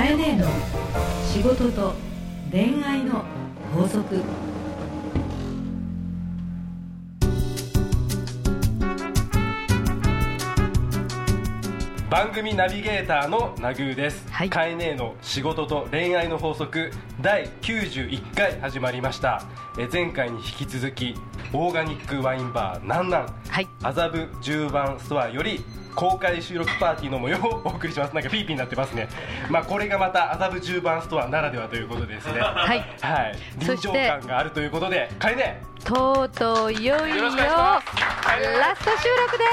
カエネの仕事と恋愛の法則。番組ナビゲーターのナグーです、はい。カエネの仕事と恋愛の法則第91回始まりました。え前回に引き続きオーガニックワインバーなんなん。はい。麻布十番ストアより公開収録パーティーの模様をお送りします。なんかピーピーになってますね。まあこれがまた麻布十番ストアならではということですね。はい。はい。臨場感があるということでカエネ。とうとういよいよラスト収録です。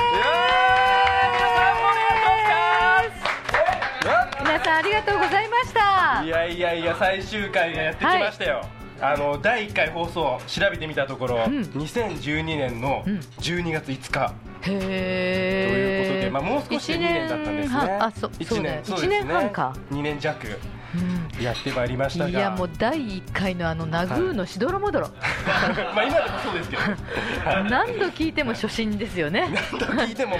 皆さんありがとうございました。いやいやいや最終回がやってきましたよ、あの第1回放送調べてみたところ、うん。2012年のうん。12月5日、へというえことで、まあ、もう少しで2年だったんですね。あそ一そうだよそう1年半か、2年弱。うんやってまいりましたが。いやもう第1回のあのナグーのしどろもどろ、まあ今でもそうですけど。は い何度聞いても初心ですよね。何度聞いても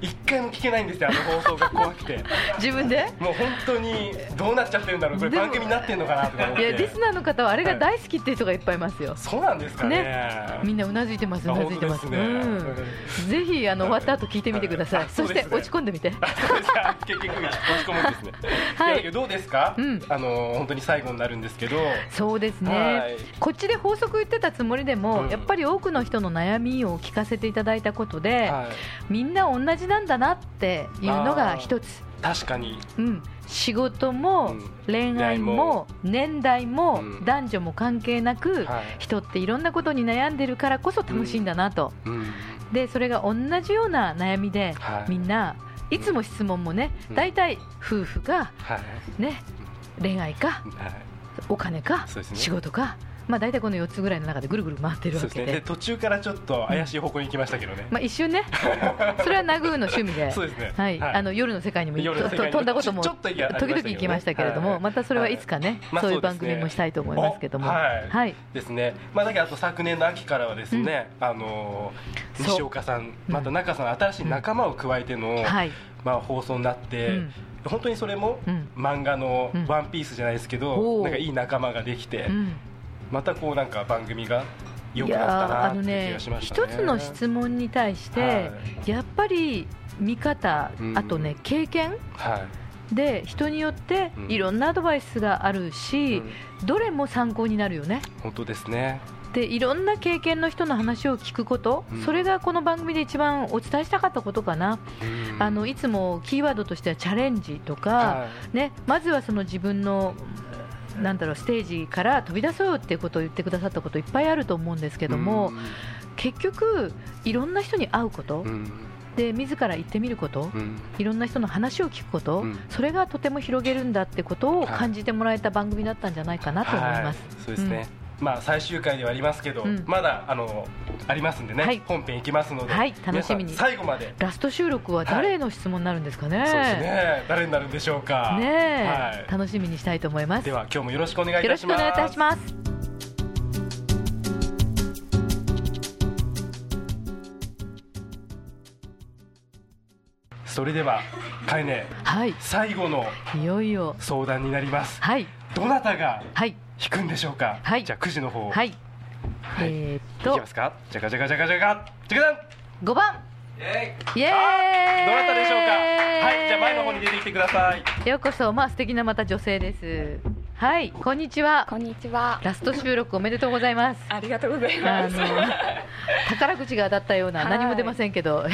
1回も聞けないんですよあの放送が怖くて。自分で？もう本当にどうなっちゃってるんだろうこれ番組になってんのかなとか思っいやリてスナーの方はあれが大好きっていう人がいっぱいいますよ。そうなんですかね。みんなうなずいてますうあなずいてます。ね。うん、ぜひあの終わった後聞いてみてください、あそして落ち込んでみて。結局落ち込むんですね。はい。どうですか？うんあの本当に最後になるんですけど。そうですね、はい。こっちで法則言ってたつもりでも、うん。やっぱり多くの人の悩みを聞かせていただいたことで、はい。みんな同じなんだなっていうのが一つ、確かに。うん、仕事もうん。恋愛も年代もうん。男女も関係なく、はい。人っていろんなことに悩んでるからこそ楽しいんだなと、うん。でそれが同じような悩みで、はい。みんないつも質問もねうん。大体夫婦か、はい。ね、恋愛かはい。お金か、仕事か、まあ、大体この4つぐらいの中でぐるぐる回ってる。わけで。で途中からちょっと怪しい方向に行きましたけどね。まあ、一瞬ね、それはナグーの趣味で、そうですね。はい、あの夜の世界にも飛んだことも時々行きましたけれども、はい。またそれはいつかね、まあそういう番組もしたいと思いますけども、おはい。はい、ですね。まあだけどあと昨年の秋からはですね、あの西岡さん、また中さん新しい仲間を加えてのはい、まあ放送になって。うん本当にそれもうん。漫画のうん「ワンピースじゃないですけど、おーなんかいい仲間ができて、うん。またこうなんか番組が良いくなったやーなっていう気あのねがしましたね。一つの質問に対して、はやっぱり見方うん。あとね経験はい、で人によってうん。いろんなアドバイスがあるし、うん。どれも参考になるよね。本当ですね。でいろんな経験の人の話を聞くこと、うん。それがこの番組で一番お伝えしたかったことかな、うん。あのいつもキーワードとしてはチャレンジとか、はね、まずはその自分のなんだろうステージから飛び出そうよっていうことを言ってくださったこといっぱいあると思うんですけいども、結局いろんな人に会うこと、うん。で自ら言ってみること、うん。いろんな人の話を聞くこと、うん。それがとても広げるんだってことを感じてもらえた番組だったんじゃないかなと思います。はい、そうですね。まあ最終回ではありますけど、うんまだあのありますんでね、はい本編行きますので、はい楽しみに最後まで。ラスト収録は誰への質問になるんですかね。そうですね。誰になるんでしょうか。ねえ、はい。楽しみにしたいと思います。では今日もよろしくお願いいよろたします。しくお願いいたします。それではカイネはい、最後のいよいよ、相談になります。はい、どなたがはい、引くんでしょうか？はいじゃあくじの方。はい、いえーっいきとま、すか？じゃかじゃかじゃかじゃか。じゃか。五番、イエーイ。あどなたでしょうか。はい。じゃあ前の方に出てきてください。ようこそ、まあ素敵なまた女性です。はい、こんにちは。こんにちは。ラスト収録おめでとうございます。ありがとうございあます。の宝くじが当たったようなはい何も出ませんけど、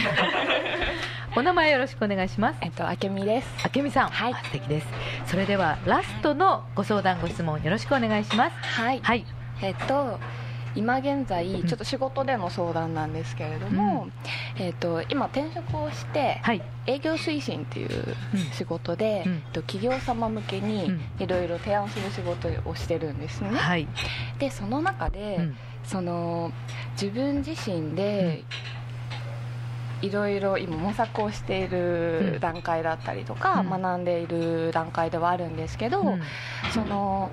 お名前よろしくお願いします。えっと、あけみです。あけみさん、はいあ素敵です。それではラストのご相談ご質問よろしくお願いします。はい。はい、えっと、今現在、んちょっと仕事での相談なんですけれども、えっと、今転職をして、はい、営業推進っていううん仕事で、うんえっと企業様向けにうんいろいろ提案する仕事をしてるんですね。はい、で、その中で、うんその自分自身で、いろいろ今模索をしていうんる段階だったりとか、うん。学んでいる段階ではあるんですけど、うん。その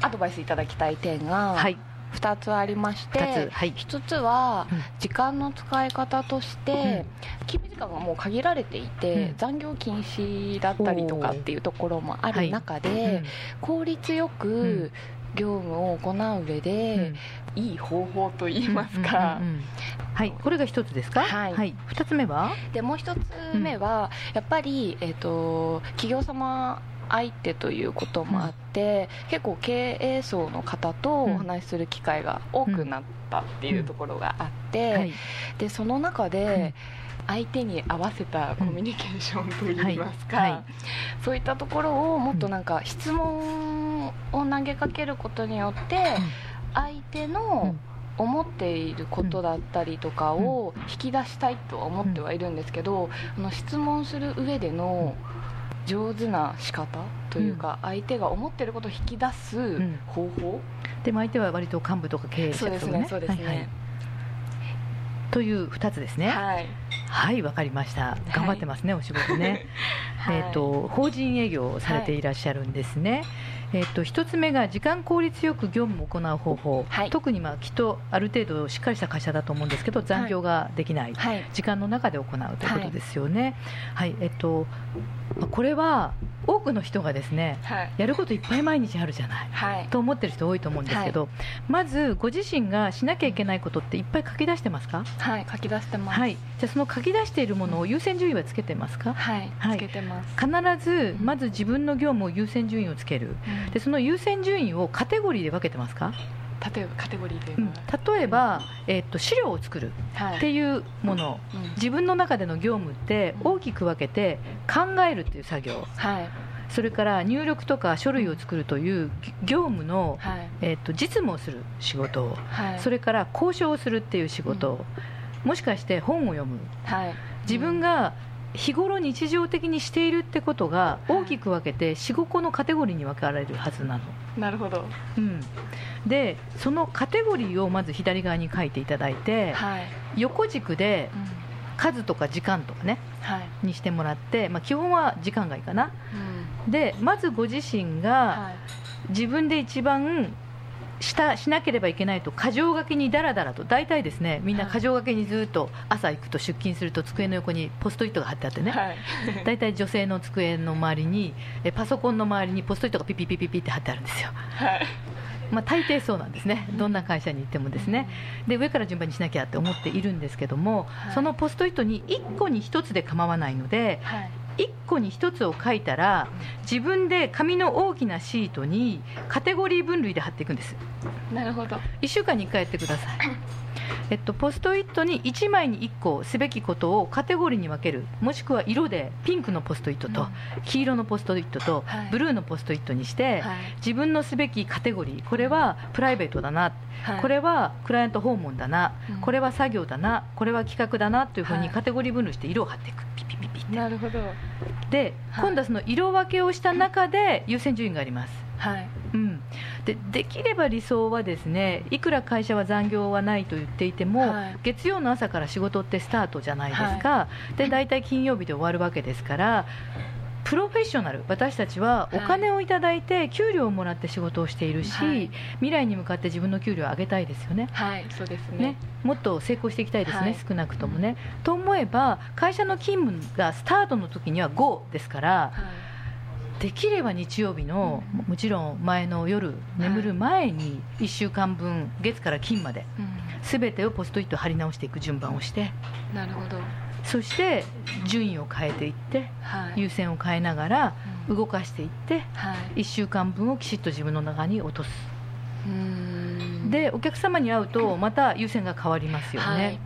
アドバイスいただきたい点が、はい、2つありましてはい。1つはうん。時間の使い方として、勤務時間がもう限られていて、うん。残業禁止だったりとかっていうところもある中で、効率ようん。く業務を行う上で、いい方法といいますか、うんうんうんはいこれが一つですか？はい。二つ目は？でもう一つ目は、やっぱり、えー、と企業様相手ということもあって、結構経営層の方とお話しする機会が多くなったっていうところがあって、はい。でその中で相手に合わせたコミュニケーションといいますか、はい。はい。そういったところをもっとなんか質問を投げかけることによって、相手の思っていることだったりとかを引き出したいとは思ってはいるんですけど、あの質問する上での上手な仕方というか、相手が思っていることを引き出すん。方法、でも相手は割と幹部とか経営者そうですとかねそうですね、はいはいという二つですね。はい。はいわかりました。頑張ってますねお仕事ね。はい。えー、と法人営業をされていらっしゃるんですね、えー、と一つ目が時間効率よく業務を行う方法、はい。特にまあきっとある程度しっかりした会社だと思うんですけど残業ができない、はい。時間の中で行うということですよね。はい、えっとまあこれは多くの人がですねはい。やることいっぱい毎日あるじゃない。はい。と思ってる人多いと思うんですけど、まずご自身がしなきゃいけないことっていっぱい書き出してますか？はい書き出してます。はい、じゃあその書き出しているものを優先順位はつけてますか？はい、はい。つけてます、必ずまず自分の業務を優先順位をつける。うん。でその優先順位をカテゴリーで分けてますか、例えばカテゴリーといううん。のは、例えば、えっと資料を作るはい。っていうもの。うん。自分の中での業務って大きく分けて考えるっていう作業。はい。それから入力とか書類を作るという業務の、はい。えっと実務をする仕事はい。それから交渉をするっていう仕事、もしかして本を読む。はい。自分が日頃日常的にしているってことが大きく分けて45個のカテゴリーに分かれるはずなの、なるほど。うん、でそのカテゴリーをまず左側に書いていただいてはい、横軸でうん。数とか時間とかねはい。にしてもらって、まあ、基本は時間がいいかな。うん。でまずご自身がはい。自分で一番したしなければいけないと箇条書きにだらだらと大体ですねみんなはい。箇条書きにずっと朝行くと出勤すると机の横にポストイットが貼ってあってね、はい。大体女性の机の周りにえパソコンの周りにポストイットがピピピピピって貼ってあるんですよ、はいまあ、大抵そうなんですね。どんな会社に行ってもですね。で上から順番にしなきゃって思っているんですけども、はい。そのポストイットに1個に1つで構わないのではい。1個に1つを書いたら自分で紙の大きなシートにカテゴリー分類で貼っていくんです。なるほど。1週間に1回やってくださいえっと、ポストイットに1枚に1個すべきことをカテゴリーに分ける。もしくは色でピンクのポストイットと、うん。黄色のポストイットと、はい。ブルーのポストイットにして、はい。自分のすべきカテゴリー。これはプライベートだな、はい。これはクライアント訪問だな、うん。これは作業だな。これは企画だな。というふうはい。にカテゴリー分類して色を貼っていく。ピピピピって。なるほど。で、はい。今度はその色分けをした中で優先順位があります。はい。うん、でできれば理想はですねいくら会社は残業はないと言っていても、はい。月曜の朝から仕事ってスタートじゃないですか、で大体金曜日で終わるわけですからプロフェッショナル私たちはお金をいただいて給料をもらって仕事をしているし、はい。未来に向かって自分の給料を上げたいですよね。はいそうですね。ね、もっと成功していきたいですね、はい。少なくともね。と思えば会社の勤務がスタートの時には5ですから、はいできれば日曜日のももちろん前の夜眠る前に1週間分月から金までう全てをポストイット貼り直していく順番をして。んなるほど。そして順位を変えていってはい。優先を変えながらうん。動かしていってはい1週間分をきちっと自分の中に落とすでお客様に会うとまた優先が変わりますよはい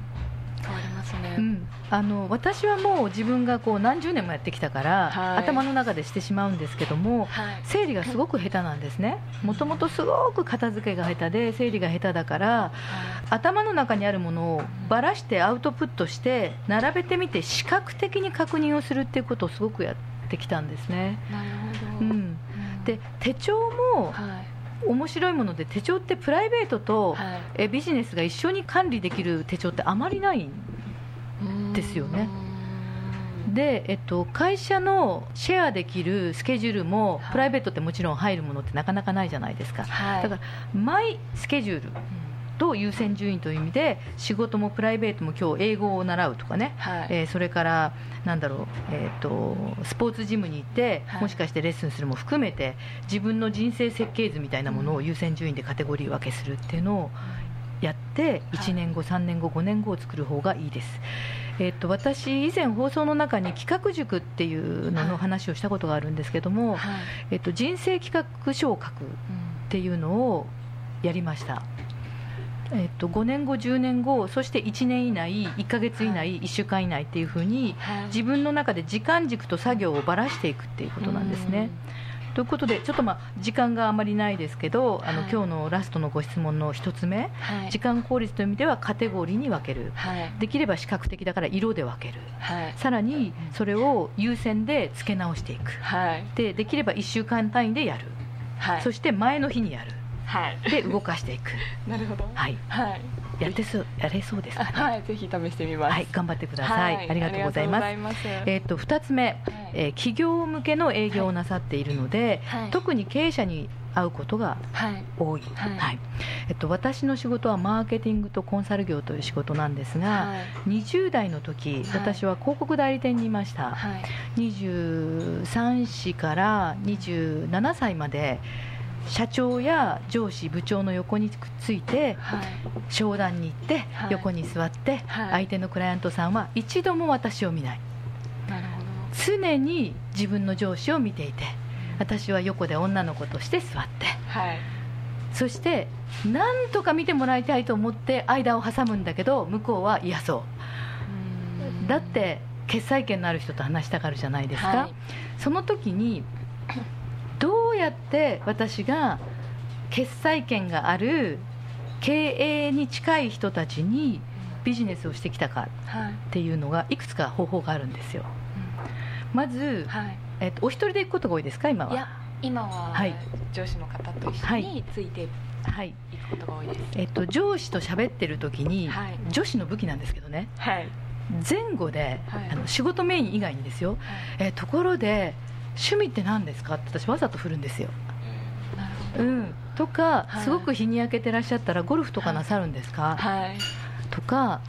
ね、うん、あの私はもう自分がこう何十年もやってきたから、はい。頭の中でしてしまうんですけどもはい。整理がすごく下手なんですね。もともとすごく片付けが下手で整理が下手だから頭の中にあるものをばらしてアウトプットして並べてみて視覚的に確認をするっていうことをすごくやってきたんですね、なるほど。うん、で手帳もはい。面白いもので手帳ってプライベートとはい。えビジネスが一緒に管理できる手帳ってあまりないですよね。で、えっと、会社のシェアできるスケジュールも、はい。プライベートってもちろん入るものってなかなかないじゃないですか、はい。だからマイスケジュールと優先順位という意味で仕事もプライベートも今日英語を習うとかね、はい。えーそれからなんだろう、えー、とスポーツジムに行って、はい。もしかしてレッスンするも含めて自分の人生設計図みたいなものを優先順位でカテゴリー分けするっていうのをやって1年後、3年後、5年後を作る方がいいです。えっと私、以前放送の中に企画塾っていうのの話をしたことがあるんですけども、はい。えっと人生企画書を書くっていうのをやりました、えっと5年後、10年後そして1年以内1ヶ月以内、はい。1週間以内っていうふうにはい。自分の中で時間軸と作業をばらしていくっていうことなんですね。ということでちょっとまあ時間があまりないですけどあの、はい。今日のラストのご質問の一つ目。はい。時間効率という意味ではカテゴリーに分ける。はい。できれば視覚的だから色で分ける。はい。さらにそれを優先で付け直していく。はい。でできれば1週間単位でやる。はい。そして前の日にやる。はい。で動かしていく。なるほど。はい。はいやってそうやれそうですかね。はいぜひ試してみます。はい頑張ってください、はいありがとうございます。えっと2つ目、えー企業向けの営業をなさっているので、はい。特に経営者に会うことがはい。多い、はい。えっと、私の仕事はマーケティングとコンサル業という仕事なんですが、はい。20代の時、はい。私は広告代理店にいました、はい。23歳から27歳まで社長や上司部長の横にくっついてはい。商談に行って、はい。横に座って、はい。相手のクライアントさんは一度も私を見ない。なるほど。常に自分の上司を見ていて私は横で女の子として座って。はい。そしてなんとか見てもらいたいと思って間を挟むんだけど向こうは嫌そう。だって決裁権のある人と話したがるじゃないですか、はい。その時にどうやって私が決裁権がある経営に近い人たちにビジネスをしてきたかはいっていうのがいくつか方法があるんですよ。まず、はい。えっと、お一人で行くことが多いですか今は？いや今ははい。上司の方と一緒はい。についていはい。くことが多いです。えっと、上司と喋ってる時に、はい。女子の武器なんですけどね。はい。前後で、はい。あの仕事メイン以外にですよ、えところで趣味って何ですか？って私わざと振るんですよ、うん、とか、はい。すごく日に焼けてらっしゃったらゴルフとかなさるんですか、はい。とか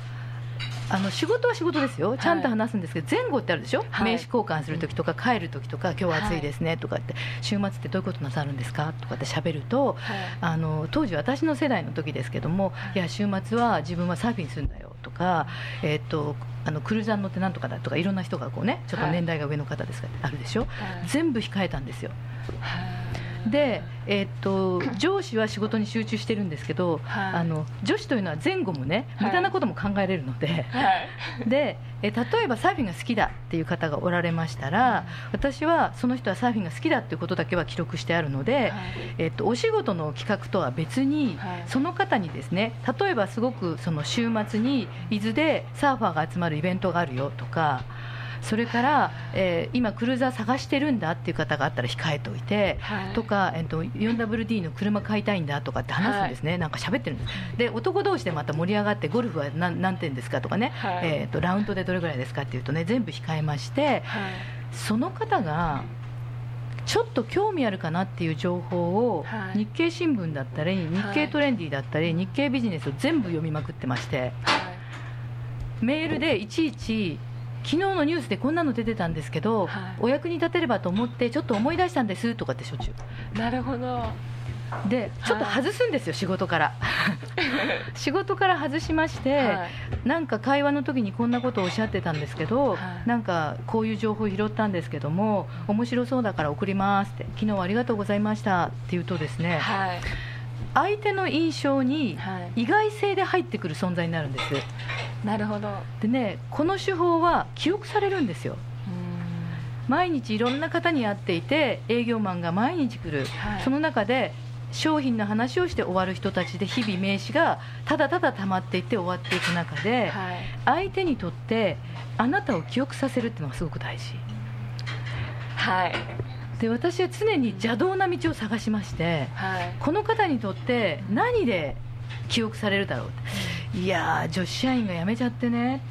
あの仕事は仕事ですよ。ちゃんと話すんですけど、前後ってあるでしょ、はい。名刺交換するときとか帰るときとか今日は暑いですねとかって、週末ってどういうことなさるんですか？とかって喋るとはい。あの当時私の世代の時ですけども、い、や週末は自分はサーフィンするんだよとか、えー、とあのクルーザーに乗ってなんとかだとかいろんな人がこうねちょっと年代が上の方ですから、あるでしょ？はい。全部控えたんですよ。はいで、えー、と上司は仕事に集中してるんですけど、はい。あの女子というのは前後もねはい。無駄なことも考えれるので、はい。でえ例えばサーフィンが好きだっていう方がおられましたら、私はその人はサーフィンが好きだっていうことだけは記録してあるので、えっと、お仕事の企画とは別に、はい。その方にですね例えばすごくその週末に伊豆でサーファーが集まるイベントがあるよとかそれから、えー今クルーザー探してるんだっていう方があったら控えておいて、はい。とか、えっと、4WD の車買いたいんだとかって話すんですね、なんか喋ってるんです。で男同士でまた盛り上がってゴルフは何何点ですかとかね、はい。えー、とラウンドでどれぐらいですかっていうとね全部控えましてはい。その方がちょっと興味あるかなっていう情報を、はい。日経新聞だったり日経トレンディだったり、日経ビジネスを全部読みまくってましてメールでいちいち昨日のニュースでこんなの出てたんですけど、はい。お役に立てればと思ってちょっと思い出したんです。とかってしょっちゅう。なるほど。でちょっと外すんですよ、仕事から。仕事から外しまして、はい。なんか会話の時にこんなことをおっしゃってたんですけど、はい。なんかこういう情報を拾ったんですけども面白そうだから送りますって。昨日はありがとうございましたって言うとですねはい。相手の印象にはい。意外性で入ってくる存在になるんですなるほど。でねこの手法は記憶されるんですよ。毎日いろんな方に会っていて営業マンが毎日来る、はい。その中で商品の話をして終わる人たちで日々名刺がただただ溜まっていって終わっていく中で、はい。相手にとってあなたを記憶させるっていうのがすごく大事。はい。で私は常に邪道な道を探しましてはい。この方にとって何で記憶されるだろういやー女子社員が辞めちゃってね。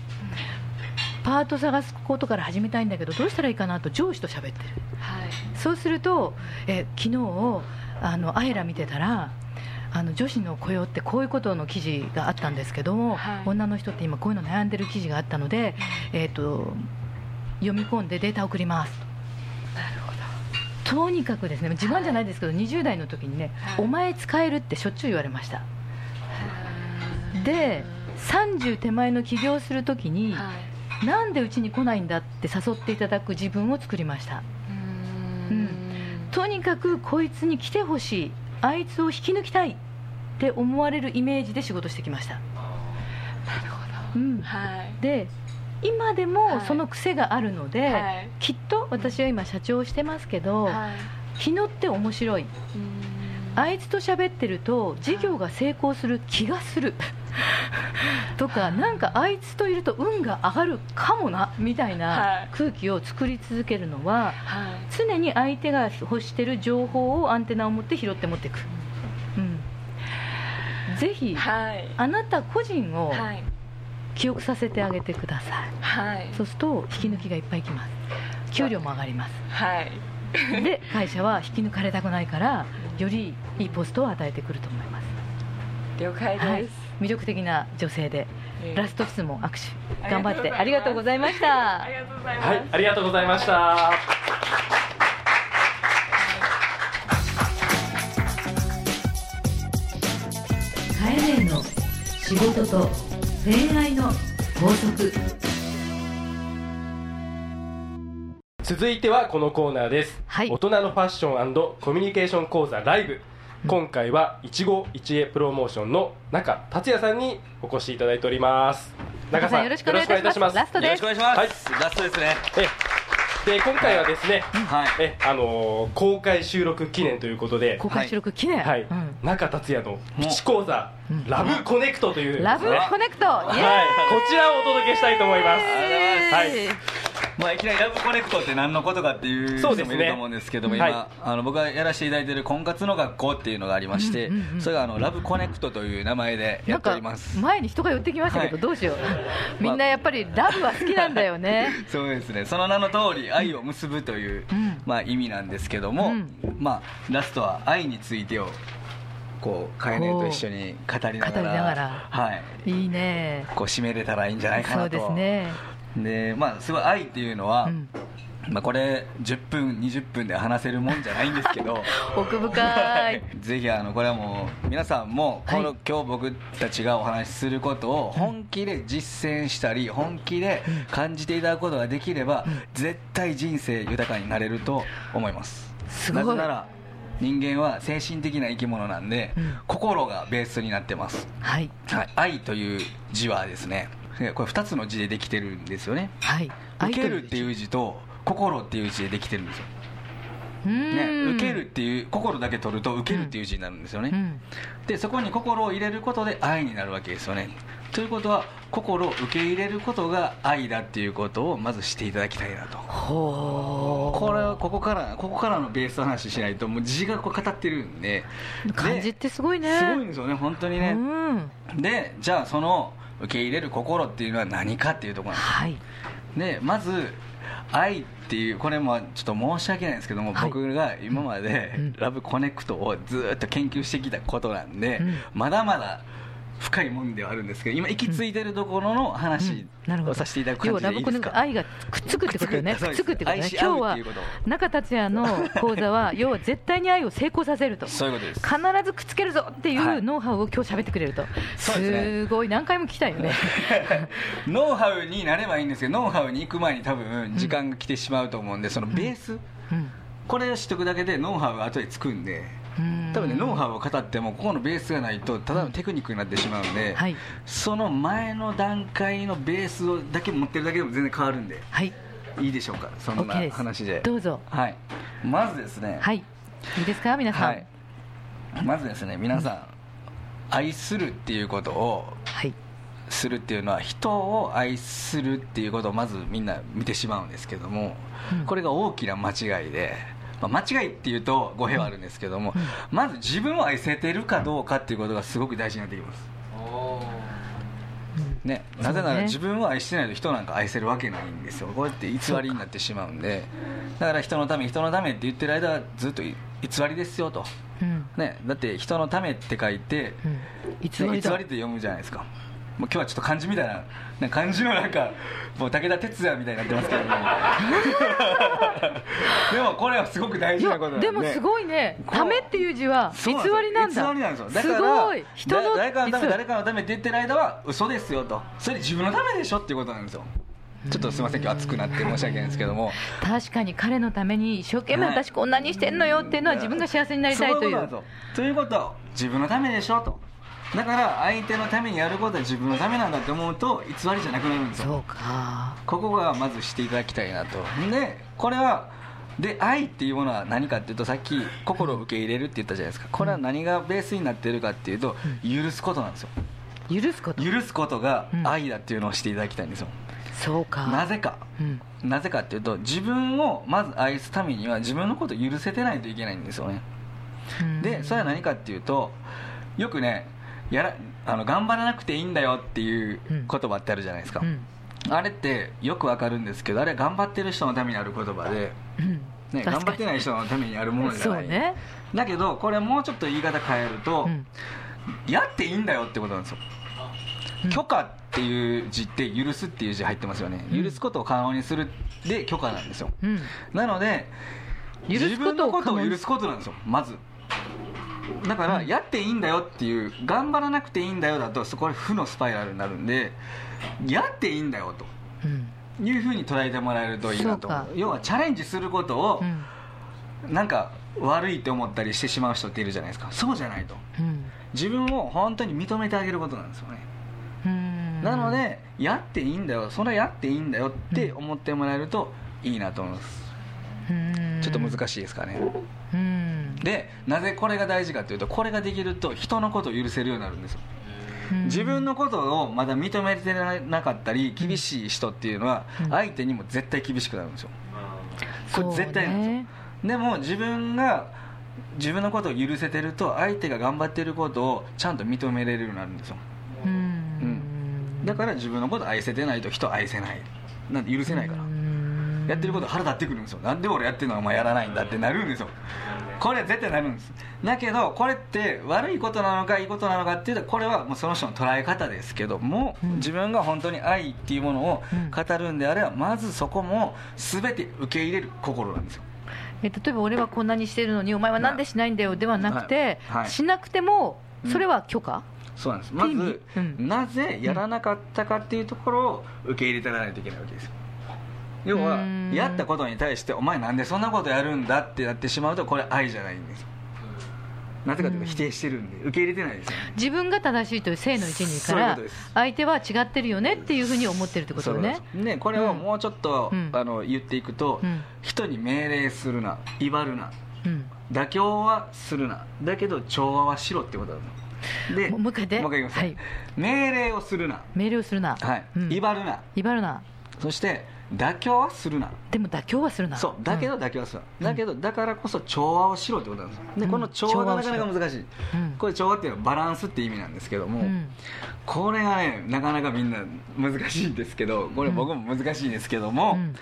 パート探すことから始めたいんだけどどうしたらいいかなと上司と喋ってる。はい。そうするとえ昨日あのアイラ見てたらあの女子の雇用ってこういうことの記事があったんですけども、はい。女の人って今こういうの悩んでる記事があったので、えー、と読み込んでデータ送りますなるほど。とにかくですね自慢じゃないですけど、20代の時にね、はい。お前使えるってしょっちゅう言われましたで30手前の起業する時に、はい。なんでうちに来ないんだって誘っていただく自分を作りました。うーん。とにかくこいつに来てほしい。あいつを引き抜きたいって思われるイメージで仕事してきました、なるほうん。どはい。で今ではもい。その癖があるので、はい。きっと私は今社長をしてますけど、はい。日野って面白い。うーんあいつと喋ってると事業が成功する気がする。とかなんかあいつといると運が上がるかもなみたいはない。空気を作り続けるのははい。常に相手が欲してる情報をアンテナを持って拾って持っていく、うん、ぜひはい。あなた個人をはい。記憶させてあげてください。はい。そうすると引き抜きがいっぱいきます。給料も上がります。はい。で会社は引き抜かれたくないからよりいいポストを与えてくると思います。了解です、はい、魅力的な女性でえーラスト質問握手頑張ってあありりがとうございました。ありがとうございます、はいありがとうございました。カエネの仕事と恋愛の法則続いてはこのコーナーです、はい。大人のファッションコミュニケーション講座ライブ。今回は一期一会プロモーションの中達也さんにお越しいただいております。中さんよろしくお願いいたします。ラストですよろしくお願いします、ラストです。ね。えで今回はですね、はい。えあのー公開収録記念ということで。公開収録記念、はい、うん。中達也のプチ講座、うん。ラブコネクトという、ラブコネクト。はい、こちらをお届けしたいと思います。はい まあ、いきなりラブコネクトって何のことかっていうそうですね人もいると思うんですけども、はい。今、あの僕がやらせていただいている婚活の学校っていうのがありまして、うんうんうんそれがあのラブコネクトという名前でやっております。前に人が寄ってきましたけど、はい。どうしよう。みんなやっぱりラブは好きなんだよね。そうですね。その名の通り愛を結ぶという、うん。まあ、意味なんですけども、うん。まあ、ラストは愛についてをこうカエネと一緒に語りながら語りながら。はい、いいね。こう締めれたらいいんじゃないかそうなとですね、でまあすごい愛っていうのは、うん。まあ、これ10分20分で話せるもんじゃないんですけど 奥深い。ぜひあのこれはもう皆さんもこの、はい今日僕たちがお話しすることを本気で実践したり本気で感じていただくことができれば、絶対人生豊かになれると思います。すごい。なぜなら人間は精神的な生き物なんで、うん。心がベースになってます、はい。はい、愛という字はですねこれ2つの字でできてるんですよね。はい。受けるっていうう字と心っていう字でできてるんですよ、うね、ん受けるっていう心だけ取ると受けるっていう字になるんですよね、うん。でそこに心を入れることで愛になるわけですよね。ということは心を受け入れることが愛だっていうことをまずしていただきたいなと。これはここからここからのベースの話しないともう字がこう語ってるんで。漢字ってすごいね。すごいんですよね本当にね、うん。でじゃあその受け入れる心っていうのは何かっていうところなんですはい。でまず愛っていうこれもちょっと申し訳ないんですけども、はい。僕が今までうん。ラブコネクトをずっと研究してきたことなんで、うん。まだまだ深いもんではあるんですけど今行き着いてるところの話うん。なるほど。をさせていただく要感じでいいですか、はラブコネ愛がくっつくってことよね。くっつくってことね。今日は中達也の講座は要は絶対に愛を成功させると。そういうことです。必ずくっつけるぞっていはい。うノウハウを今日喋ってくれると、そうですごい何回も聞きたいよね。ノウハウになればいいんですけどノウハウに行く前に多分時間が来てしまうと思うんでそのベース、うん。これを知っておくだけでノウハウが後でつくんでうん多分ねノウハウを語ってもここのベースがないとただのテクニックになってしまうんで、はい。その前の段階のベースをだけ持ってるだけでも全然変わるんではい。いいでしょうか？そんな話で。どうぞ。はい。まずですね。はい。いいですか？皆さん。はい。まずですね皆さん、愛するっていうことをはい。するっていうのは人を愛するっていうことをまずみんな見てしまうんですけども、うん。これが大きな間違いで、まあ、間違いっていうと語弊はあるんですけども、うん。まず自分を愛せてるかどうかっていうことがすごく大事になってきます。ね、なぜなら自分を愛してないと人なんか愛せるわけないんですよ。こうやって偽りになってしまうんで。だから人のため人のためって言ってる間はずっとい偽りですよと、うん。ね、だって人のためって書いて、うん。偽ねりだ。偽りって読むじゃないですかもう今日はちょっと漢字みたいなな漢字のなんかもう武田鉄矢みたいになってますけども でもこれはすごく大事なことなんででもすごいね「こうため」っていう字は偽りなんだ。偽りなんですよ。だからすごい。人のだ誰かのため誰かのためって言ってる間は嘘ですよと。それ自分のためでしょっていうことなんですよ。ちょっとすみません今日熱くなって申し訳ないんですけども。確かに彼のために一生懸命はい私こんなにしてんのよっていうのは自分が幸せになりたいという。そうこということは自分のためでしょとだから相手のためにやることは自分のためなんだって思うと偽りじゃなくなるんですよ。そうか。ここがまずしていただきたいなと。でこれはで愛っていうものは何かっていうとさっき心を受け入れるって言ったじゃないですか。これは何がベースになってるかっていうと許すことなんですよ。許すこと。許すことがうん。愛だっていうのをしていただきたいんですよ。そうか。なぜか。うん。なぜかっていうと自分をまず愛すためには自分のことを許せてないといけないんですよね。うん。でそれは何かっていうとよくねやらあの頑張らなくていいんだよっていううん。言葉ってあるじゃないですか、うん。あれってよくわかるんですけどあれ頑張ってる人のためにある言葉で、うん。ね、頑張ってない人のためにあるものじゃない、ね。だけどこれもうちょっと言い方変えると、うん。やっていいんだよってことなんですよ、うん。許可っていう字って許すっていう字入ってますよね、うん。許すことを可能にするで許可なんですよ。うん。なので自分のことを許すことなんですよまずだから、うんやっていいんだよっていう頑張らなくていいんだよだとそこで負のスパイラルになるんでやっていいんだようんと。いうふうに捉えてもらえるといいなと。要はチャレンジすることをうん。なんか悪いって思ったりしてしまう人っているじゃないですか。そうじゃないと。うん。自分を本当に認めてあげることなんですよね。うん。なのでやっていいんだよ。それはやっていいんだよって思ってもらえるといいなと思います。うんちょっと難しいですかね。うん。でなぜこれが大事かというとこれができると人のことを許せるようになるんですよ。うん。自分のことをまだ認めてなかったり厳しい人っていうのはうん。相手にも絶対厳しくなるんですよ。これ絶対なんですよ。ね。でも自分が自分のことを許せてると相手が頑張ってることをちゃんと認めれるようになるんですよ。うん。だから自分のことを愛せてないと人を愛せない。なんて許せないから。うんやってること腹立ってくるんですよ。なんで俺やってるの？はお前やらないんだってなるんですよ。これ絶対なるんです。だけどこれって悪いことなのかいいことなのかっていうとこれはもうその人の捉え方ですけども、うん。自分が本当に愛っていうものをうん。語るんであればまずそこも全て受け入れる心なんですよ。え例えば俺はこんなにしてるのにお前はなんでしないんだよではなくて、はい。はいしなくてもうん。それは許可、そうなんです。まず、うん。なぜやらなかったかっていうところを受け入れていかないといけないわけですよ要はうんやったことに対してお前なんでそんなことやるんだってなってしまうとこれ愛じゃないんですよ。なぜかというと否定してるんで受け入れてないですよね。自分が正しいという正の一にから相手は違ってるよねっていうふうに思ってるってことよね。そうなんです。ねこれをもうちょっと、うん。あの言っていくと、うん。人に命令するな威張るなうん。妥協はするなだけど調和はしろってことなのでもうもう一回で？もう一回言いきます、はい。命令をするな。命令をするな、はい、うん。威張るな。威張るな。そして妥協はするな。でも妥協はするな。そうだけどん。妥協はするな、だけどだからこそ調和をしろってことなんです。よでうん。この調和がなかなか難しい、うん。これ調和っていうのはバランスって意味なんですけども、うん。これがねなかなかみんな難しいんですけどこれ僕も難しいんですけども、うん。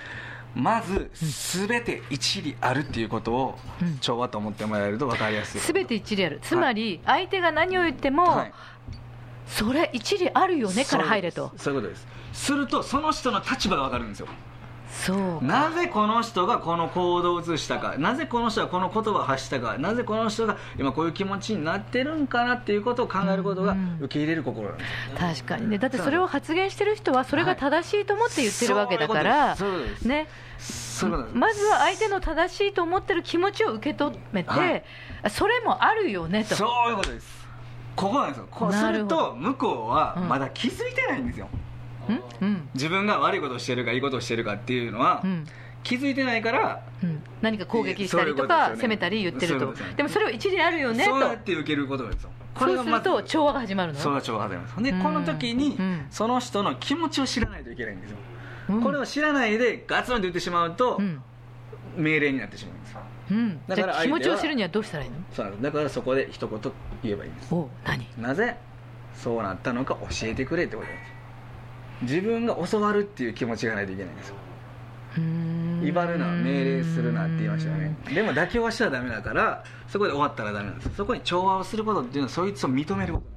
まず全て一理あるっていうことをうん。調和と思ってもらえると分かりやすい。全て一理ある。つまり相手が何を言っても、はいそれ一理あるよねから入れと。そういうことです。するとその人の立場が分かるんですよ。そうなぜこの人がこの行動を移したか。なぜこの人がこの言葉を発したか。なぜこの人が今こういう気持ちになってるんかなっていうことを考えることがうん受け入れる心なんですよ確かにね。だってそれを発言してる人はそれが正しいと思って言ってるわけだから、そういうことです。ね。そうです。まずは相手の正しいと思ってる気持ちを受け止めて、はい。それもあるよねと。そういうことですここなんですよ。こうすると向こうはうんまだ気づいてないんですよ、うん？うん。自分が悪いことをしてるかいいことをしてるかっていうのは、うん。気づいてないからうん、何か攻撃したりとそういうことですよね。か責めたり言ってると。ね。でもそれを一理あるよねと。そうやって受けることなんですよ。これそうすると調和が始まるの？そうが調和始まりますでうん。この時にうん。その人の気持ちを知らないといけないんですよ、うん。これを知らないでガツンと言ってしまうと、うん。命令になってしまうんですよ。うん、だから気持ちを知るにはどうしたらいいの？そうだからそこで一言言えばいいんです。おう何？なぜそうなったのか教えてくれってことです自分が教わるっていう気持ちがないといけないんですよ。威張るな命令するなって言いましたよね。でも妥協はしたらダメだからそこで終わったらダメなんですそこに調和をすることっていうのはそいつを認めること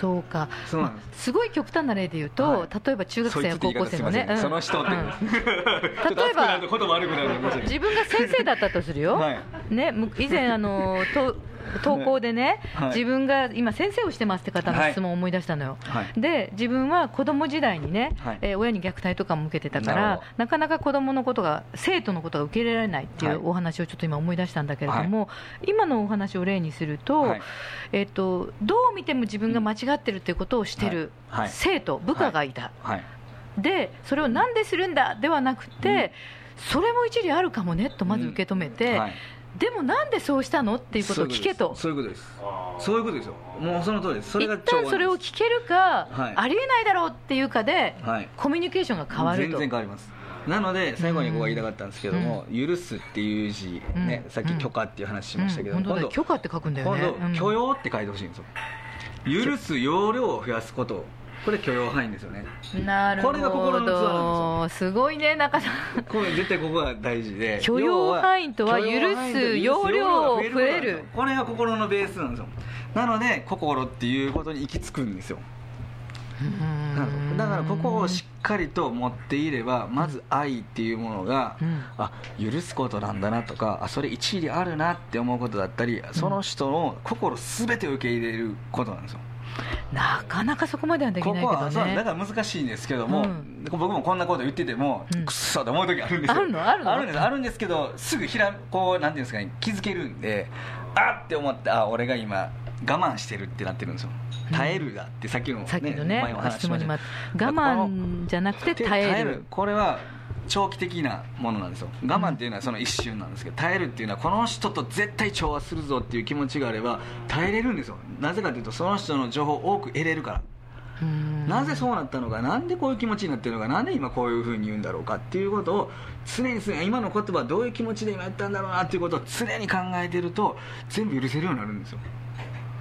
そうか。そうなんです。まあすごい極端な例で言うと、はい。例えば中学生や高校生のね、その人って、うん。ちょっと熱くなると言葉悪くなるんで申し訳ない。自分が先生だったとするよ、はい。ね、む以前あのと 投稿でね、はい。自分が今先生をしてますって方の質問を思い出したのよ、はい。で自分は子供時代にね、はい。えー親に虐待とかも受けてたからなかなか子供のことが生徒のことが受け入れられないっていはい。うお話をちょっと今思い出したんだけれども、今のお話を例にすると,、はい。えっとどう見ても自分が間違ってるっていうことをしてる生徒、部下がいた、はい。でそれをなんでするんだではなくて、それも一理あるかもねとまず受け止めて、はいでもなんでそうしたのっていうことを聞けと。そういうことです。そういうことですよ。もうその通りです。それ一が調和旦それを聞けるか、はい。ありえないだろうっていうかで、はい。コミュニケーションが変わる全と然変わります。なので最後にここが言いたかったんですけども「許す」っていう字ねうん。さっき「許可」っていう話しましたけど今度許可って書くんだよね。今度許容って書いてほしいんですよ。許す容量を増やすことこれ許容範囲ですよね。うんなるほこれが心の器なんどすごいね中さん。これ絶対ここが大事で。許容範囲とは要許す容量を増える。これが心のベースなんですよ。なので心っていうことに行き着くんですよ。うん。だからここをしっかりと持っていればまず愛っていうものが、うん。あ許すことなんだなとかあそれ一理あるなって思うことだったりその人の心全てを受け入れることなんですよなかなかそこまではできこないけどこはそうだねから難しいんですけども、うん。僕もこんなこと言ってても、うん。くっそと思う時あるんですよ。あるの？あるの？んです。あるんですけどすぐひらこうなんていうんですかね気づけるんであって思ってあ俺が今我慢してるってなってるんですよ。耐えるだってさっきの、ね、さっきのね前お話ししました我慢じゃなくて耐える。これは長期的なものなんですよ。我慢っていうのはその一瞬なんですけど耐えるっていうのはこの人と絶対調和するぞっていう気持ちがあれば耐えれるんですよ。なぜかというとその人の情報を多く得れるから。うん。なぜそうなったのかなんでこういう気持ちになってるのかなんで今こういうふうに言うんだろうかっていうことを常に常に今の言葉はどういう気持ちで今言ったんだろうなっていうことを常に考えてると全部許せるようになるんですよ。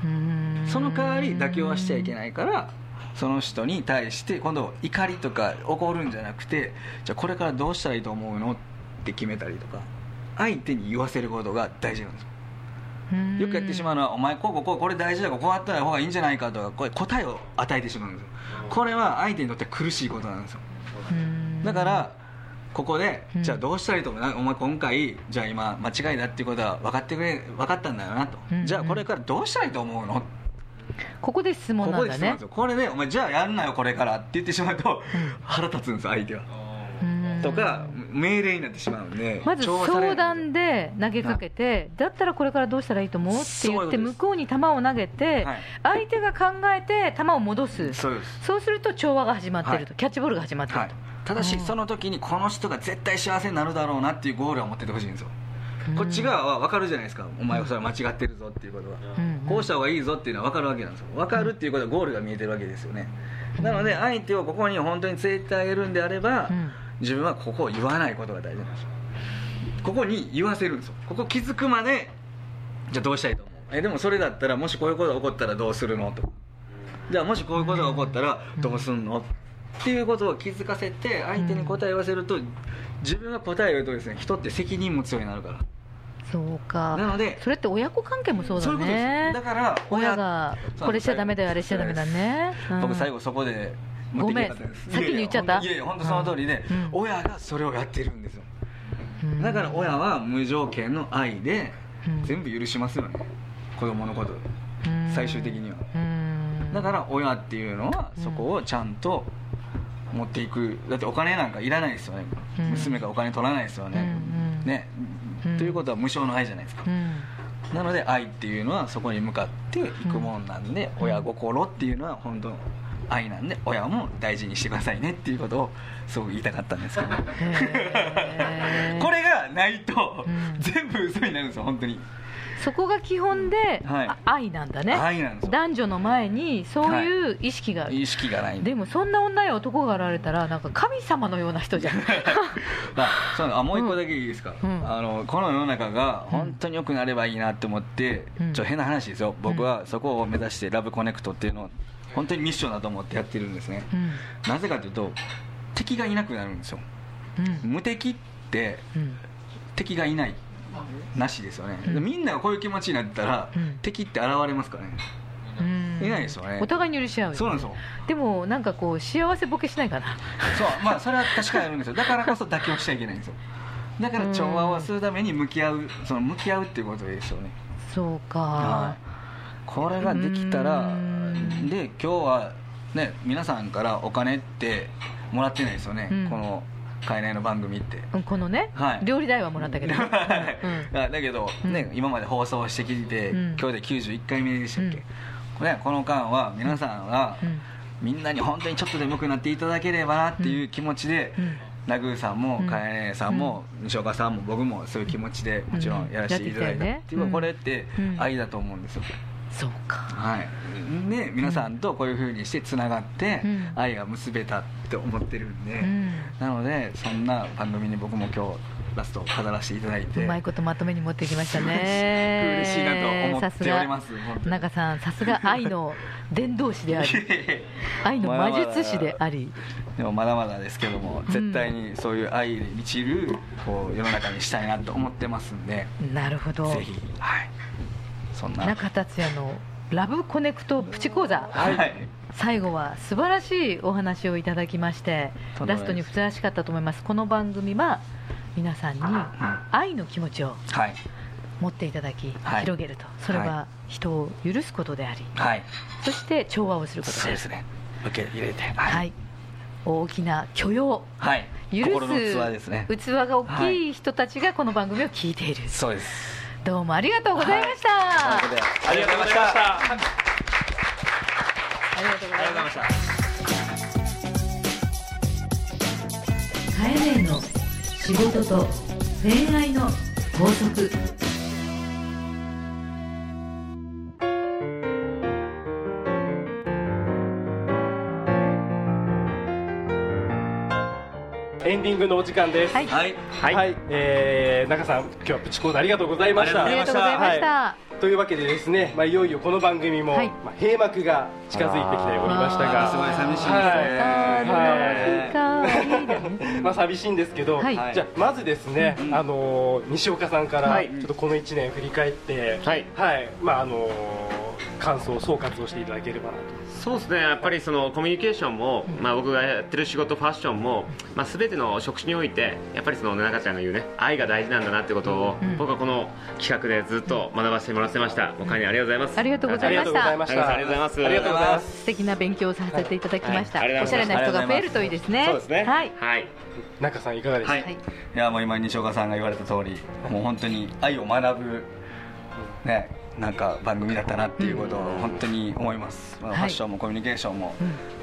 うん。その代わり妥協はしちゃいけないからその人に対して今度怒りとか怒るんじゃなくてじゃあこれからどうしたらいいと思うのって決めたりとか相手に言わせることが大事なんですよ。うん。よくやってしまうのは「お前こうこうこうこれ大事だからこうやった方がいいんじゃないか」とかこれ答えを与えてしまうんですよ。これは相手にとって苦しいことなんですよ。うん。だからここでうん。じゃあどうしたらいいと思う？なお前今回じゃあ今間違いだっていうことは分かってくれ分かったんだよなと。うん。じゃあこれからどうしたらいいと思うの？ここで質問こなんだね。これで「お前じゃあやんなよこれから」って言ってしまうと 腹立つんです相手は。うん。とか命令になってしまうんでまず相談で投げかけて、だったらこれからどうしたらいいと思うって言って、向こうに球を投げて、はい。相手が考えて球を戻す、そうです。ると調和が始まってると、はい。キャッチボールが始まってると、はい。ただしうん。その時にこの人が絶対幸せになるだろうなっていうゴールを持っててほしいんですよこっち側は分かるじゃないですか。お前はそれは間違ってるぞっていうことは。うん。こうした方がいいぞっていうのは分かるわけなんですよ。分かるっていうことはゴールが見えてるわけですよね。なので相手をここに本当に連れてあげるんであればうん。自分はここを言わないことが大事なんですよ。ここに言わせるんですよ。ここ気づくまでじゃあどうしたいと思う？えでもそれだったらもしこういうことが起こったらどうするの？と。かじゃあもしこういうことが起こったらどうすんの？っていうことを気づかせて相手に答えを言わせると自分が答えを言うとですね人って責任持つようになるからそうか、なのでそれって親子関係もそうだそういうことです。ね、だから親がこれしちゃだめだよ、あれしちゃだめだね、うん僕最後そこでごめん。持ってきてよかったです。先に言っちゃった。いやいや本当その通りで、うん。親がそれをやってるんですよ。うん。だから親は無条件の愛でうん。全部許しますよね。子供のこと。うん。最終的には。うん。だから親っていうのはそこをちゃんと持っていく。だってお金なんかいらないですよね、うん。娘がお金取らないですよね、ね、うんということは無償の愛じゃないですか、うん。なので愛っていうのはそこに向かっていくもんなんで、うん。親心っていうのは本当愛なんで親も大事にしてくださいねっていうことをすごく言いたかったんですけど。これがないとうん。全部嘘になるんですよ本当にそこが基本で、はい。あ愛なんだね。愛なんですよ。男女の前にそういう意識がある、意識がない。んででもそんな女や男が現れたらなんか神様のような人じゃん。あそうあもう一個だけいいですか、うん。あのこの世の中が本当に良くなればいいなって思って、うん。ちょっと変な話ですよ。僕はそこを目指してラブコネクトっていうのを本当にミッションだと思ってやってるんですね。うん。なぜかというと敵がいなくなるんですよ。うん。無敵ってうん。敵がいないなしですよね、うん。みんながこういう気持ちになったら、うん。敵って現れますかね。うん。いないですよね。お互いに許し合うよね。そうなんですよ。でもなんかこう幸せボケしないかなそう。まあそれは確かにあるんですよ。だからこそ妥協しちゃいけないんですよ。だから調和をするために向き合うその向き合うっていうことですよね。そうか、はい。これができたらうん。で今日はね皆さんからお金ってもらってないですよね、うんこの海内の番組って。うんこのね、はい。料理代はもらったけど、うん。だだけど、ね今まで放送してきて、うん。今日で91回目でしたっけ、うん。これこの間は皆さんが、うん。みんなに本当にちょっとでも良くなっていただければなっていう気持ちで、うん。ナグーさんもうんかえねさんも西岡さんも僕もそういう気持ちでもちろんやらせていただいたっていうこれってうん。愛だと思うんですよ、そうか。はい。で皆さんとこういうふうにしてつながってうん。愛が結べたって思ってるんで、うん。なのでそんな番組に僕も今日ラスト飾らせていただいてうまいことまとめに持ってきましたね。嬉しいなと思っております中さんさすが愛の伝道師であり 愛の魔術師であり。でもまだまだですけどもうん絶対にそういう愛で満ちるこう世の中にしたいなと思ってますんでなるほど。ぜひはいそんな。中達也のラブコネクトプチ講座、はい。最後は素晴らしいお話をいただきましてラストにふさわしかったと思います。この番組は皆さんに愛の気持ちをはい。持っていただき、はい。広げると。それはは人を許すことであり、はい。そして調和をすることであるそうですね。受け入れてはい、大きな許容。はい。許す器ですね。器が大きい人たちがこの番組を聞いている、そうですどうもありがとうございました、といありがとうございました。ありがとうございました。カエネの仕事と恋愛の法則エンディングのお時間です。はい。はい。はい、えー中さん今日はプチ講座ありがとうございました。ありがとうございました、はというわけでですね、まあ、いよいよこの番組も、はい。まあ、閉幕が近づいてきておりましたが。すごい寂しい。ですね。はい。まあ寂しいんですけど、はい。じゃあまずですね、あのー西岡さんからはい。ちょっとこの1年振り返って、はい。まああのー感想総括をしていただければなと。そうですね。やっぱりそのコミュニケーションも、まあ、僕がやってる仕事ファッションも、まあ、全ての職種においてやっぱりその中ちゃんが言うね愛が大事なんだなってことを、うん。僕はこの企画でずっと学ばせてもらってました。おかにありがとうございます。ありがとうございました。ありがとうございました。ありがとうございます。ありがとうございます。素敵な勉強をさせていただきました、はい。はい。おしゃれな人が増えるといいですね。そうですね。はい。はい。中さんいかがですか、はい、い、やもう今西岡さんが言われた通りもう本当に愛を学ぶねなんか番組だったなっていうことを本当に思います、まあはい。ファッションもコミュニケーションも、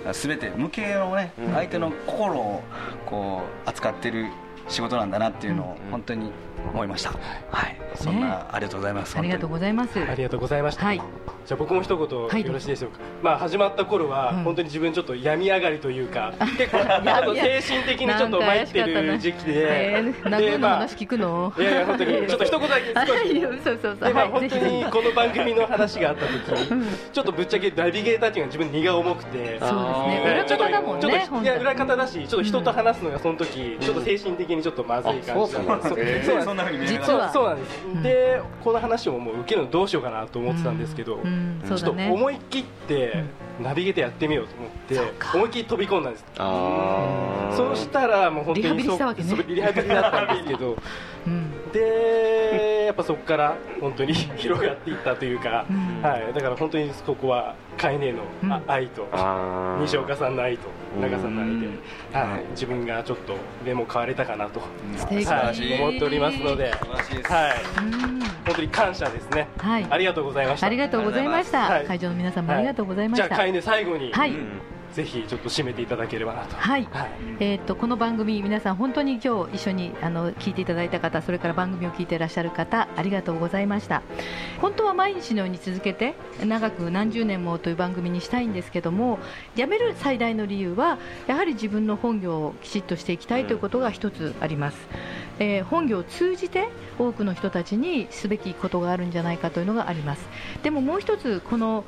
うん。全て無形のね、うん。相手の心をこう扱ってる仕事なんだなっていうのをうん。本当に思いました、はい。そんな、ありがとうございます。ありがとうございます。ありがとうございました、はいじゃあ僕も一言はいよろしいでしょうか、まあ始まった頃はうん。本当に自分ちょっと病み上がりというか、結構ちょっと精神的にちょっと参ってる時期で。えー、ナグーの話聞くの、いやいや本当にちょっと一言だけ少し。そうそうそう。でまあはい本当にこの番組の話があった時うん。ちょっとぶっちゃけナビゲーターっていうのは自分荷が重くて。そうですね。えー裏方だもんちょっとねちょっといや裏方だしちょっと人と話すのがその時ちょっと精神的にちょっとまずい感じだったあそうなんです。ねそうそんなんです、うん。でこの話をもう受けるのどうしようかなと思ってたんですけど、うんうんちょっと思い切ってナビゲーターやってみようと思って、思い切り飛び込んだんです。そうしたらもう本当にリハビリしたわけねリハビリだったんですけど うん。でやっぱそこから本当に 広がっていったというか、うん。はい、だから本当にここはカイネの、愛とあー。西岡さんの愛と中さんの愛で、うん。はい、自分がちょっと目も変われたかなと、はい、思っておりますので、素晴らしいです、はい、うん。本当に感謝ですね、はい。ありがとうございました。ありがとうございました、はい。会場の皆さんもありがとうございました、じゃあカイネ最後に、はいうんぜひちょっと締めていただければなとはいはいえー、とこの番組、皆さん本当に今日一緒にあの聞いていただいた方、それから番組を聞いていらっしゃる方、ありがとうございました。本当は毎日のように続けて、長く何十年もという番組にしたいんですけども、辞める最大の理由は、やはり自分の本業をきちっとしていきたいということが一つあります。えー本業を通じて多くの人たちにすべきことがあるんじゃないかというのがあります。でももう一つこの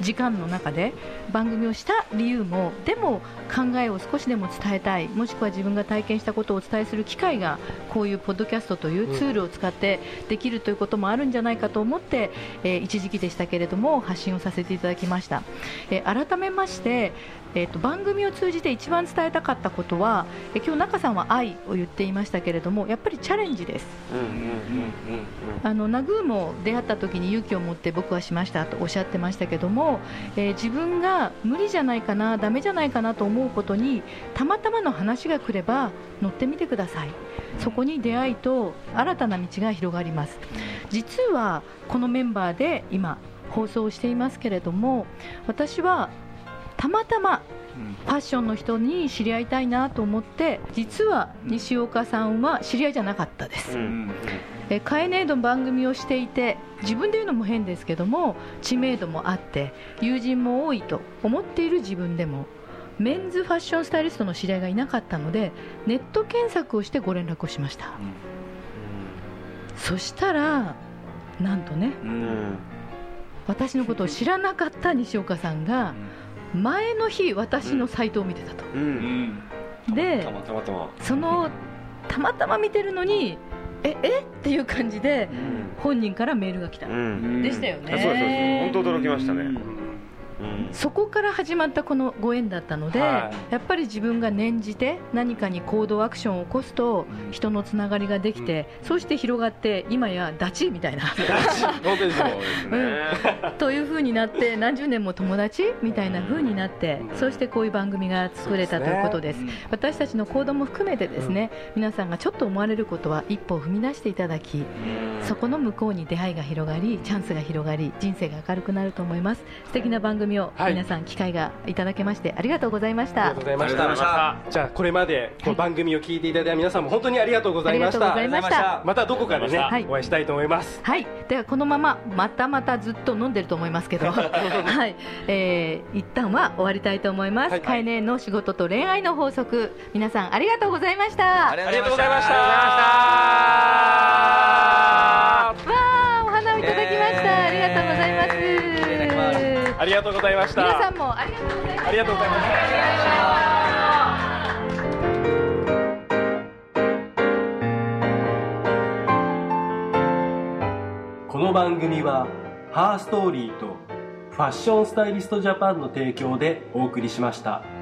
時間の中で番組をした理由もでも考えを少しでも伝えたいもしくは自分が体験したことをお伝えする機会がこういうポッドキャストというツールを使ってできるということもあるんじゃないかと思って、えー一時期でしたけれども発信をさせていただきました、えー改めまして、えーと番組を通じて一番伝えたかったことは、えー今日中さんは愛を言っていましたけれどもやっぱりチャレンジです。ナグーも出会った時に勇気を持って僕はしましたとおっしゃってましたけども、えー自分が無理じゃないかな、ダメじゃないかなと思うことにたまたまの話が来れば乗ってみてください、そこに出会いと新たな道が広がります。実はこのメンバーで今放送していますけれども私はたまたまファッションの人に知り合いたいなと思って実は西岡さんは知り合いじゃなかったです。うんうんえカエネードの番組をしていて自分で言うのも変ですけども知名度もあって友人も多いと思っている自分でもメンズファッションスタイリストの知り合いがいなかったのでネット検索をしてご連絡をしました、そしたらなんとねうん。うん私のことを知らなかった西岡さんが前の日私のサイトを見てたと、うん。でたまたまたま。そのたまたま見てるのにええ？っていう感じで本人からメールが来た、うん。でしたよね。あそうですそうです。本当驚きましたね。うんそこから始まったこのご縁だったので、はやっぱり自分が念じて何かに行動アクションを起こすと人のつながりができて、そうして広がって今やダチみたいな。本当ですね。という風になって何十年も友達？みたいな風になってそしてこういう番組が作れたということです。私たちの行動も含めてですね、皆さんがちょっと思われることは一歩を踏み出していただきそこの向こうに出会いが広がりチャンスが広がり人生が明るくなると思います。素敵な番組をはい。皆さん機会がいただけましてありがとうございました。ありがとうございました。じゃあこれまでこの番組を聞いていただいた皆さんも本当にありがとうございました。ありがとうございました。またどこかでね、はい。お会いしたいと思います。はい、ではこのまままたまたずっと飲んでると思いますけど、はい、えー、一旦は終わりたいと思います。はい。カエネの仕事と恋愛の法則、皆さんありがとうございました。ありありがとうございましたました皆さんもありがとうございました。ありがとうございましたこの番組はハーストーリーとファッションスタイリストジャパンの提供でお送りしました。